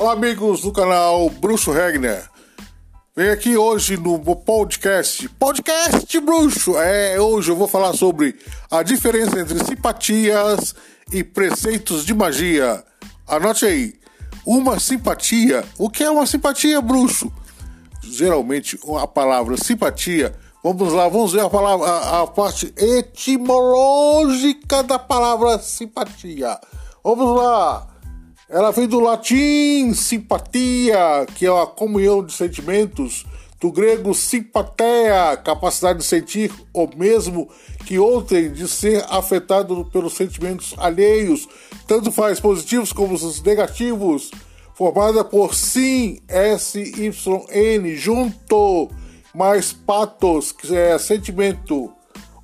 Olá, amigos do canal Bruxo Regner. Venho aqui hoje no podcast. Podcast Bruxo! É, hoje eu vou falar sobre a diferença entre simpatias e preceitos de magia. Anote aí. Uma simpatia. O que é uma simpatia, bruxo? Geralmente, a palavra simpatia. Vamos lá, vamos ver a palavra, a, a parte etimológica da palavra simpatia. Vamos lá. Ela vem do latim simpatia, que é a comunhão de sentimentos, do grego simpatia, capacidade de sentir, ou mesmo que outrem de ser afetado pelos sentimentos alheios, tanto faz positivos como os negativos, formada por sim, S-Y-N, junto, mais patos, que é sentimento,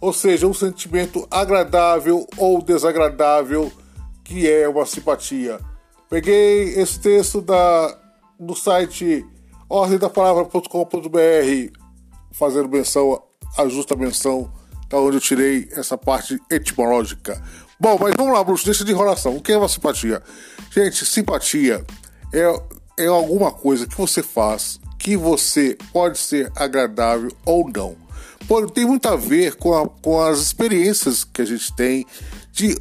ou seja, um sentimento agradável ou desagradável, que é uma simpatia. Peguei esse texto da, do site ordemdapalavra.com.br, fazendo menção, a justa menção, da onde eu tirei essa parte etimológica. Bom, mas vamos lá, Bruxo, deixa de enrolação. O que é uma simpatia? Gente, simpatia é, é alguma coisa que você faz que você pode ser agradável ou não. Pode, tem muito a ver com, a, com as experiências que a gente tem de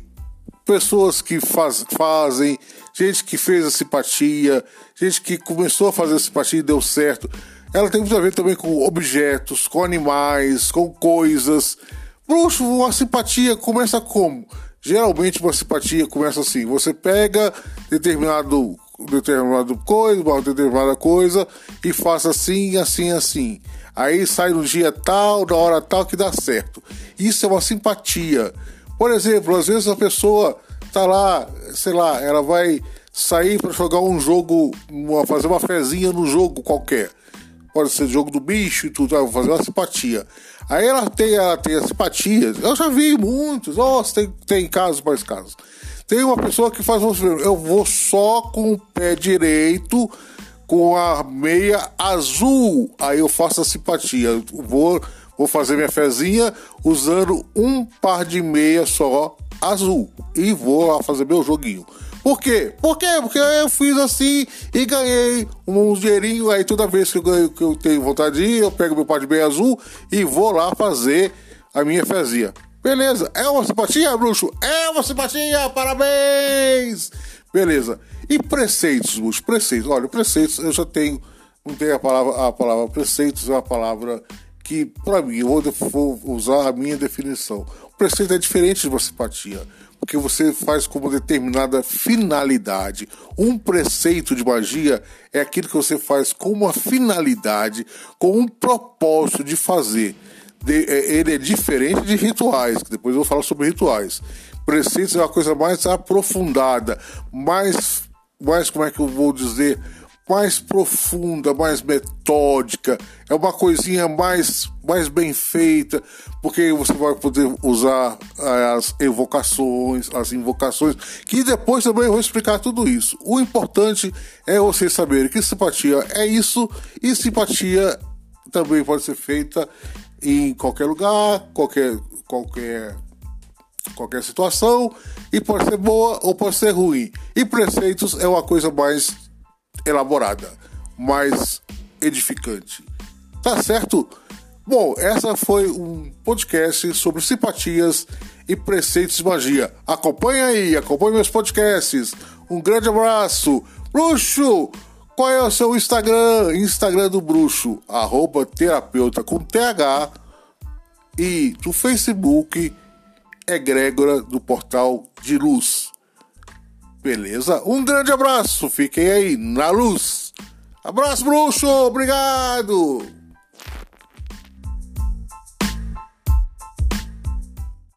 pessoas que faz, fazem, gente que fez a simpatia, gente que começou a fazer a simpatia e deu certo. Ela tem muito a ver também com objetos, com animais, com coisas. Bruxo, uma simpatia começa como? Geralmente uma simpatia começa assim: você pega determinado determinado coisa, uma determinada coisa e faça assim, assim, assim. Aí sai no dia tal, na hora tal que dá certo. Isso é uma simpatia. Por exemplo, às vezes a pessoa tá lá, sei lá, ela vai sair para jogar um jogo, uma, fazer uma fezinha no jogo qualquer. Pode ser jogo do bicho e tudo, vai fazer uma simpatia. Aí ela tem, ela tem a simpatia. Eu já vi muitos, nossa, tem, tem casos mais casos. Tem uma pessoa que faz um eu vou só com o pé direito com a meia azul. Aí eu faço a simpatia. Vou Vou fazer minha fezinha usando um par de meia só azul. E vou lá fazer meu joguinho. Por quê? Por quê? Porque eu fiz assim e ganhei um dinheirinho. Aí toda vez que eu, ganho, que eu tenho vontade de ir, eu pego meu par de meia azul e vou lá fazer a minha fezinha. Beleza, é uma simpatia, bruxo? É uma simpatia, parabéns! Beleza. E preceitos, bruxo? Preceitos. Olha, preceitos eu já tenho. Não tem a palavra, a palavra preceitos, é uma palavra que, para mim, eu vou usar a minha definição. O preceito é diferente de uma simpatia, porque você faz com uma determinada finalidade. Um preceito de magia é aquilo que você faz com uma finalidade, com um propósito de fazer. É, ele é diferente de rituais, que depois eu vou falar sobre rituais. Preceitos é uma coisa mais aprofundada, mais, mais como é que eu vou dizer, mais profunda, mais metódica, é uma coisinha mais, mais bem feita, porque você vai poder usar eh, as evocações, as invocações, que depois também eu vou explicar tudo isso. O importante é você saber que simpatia é isso e simpatia também pode ser feita em qualquer lugar, qualquer qualquer qualquer situação e pode ser boa ou pode ser ruim. E preceitos é uma coisa mais elaborada, mais edificante. Tá certo? Bom, essa foi um podcast sobre simpatias e preceitos de magia. Acompanhe aí, acompanhe meus podcasts. Um grande abraço. Bruxo, qual é o seu Instagram? Instagram do Bruxo, arroba terapeuta com TH. E do Facebook, egrégora do Portal de Luz. Beleza? Um grande abraço, fiquem aí na luz. Abraço, bruxo, obrigado!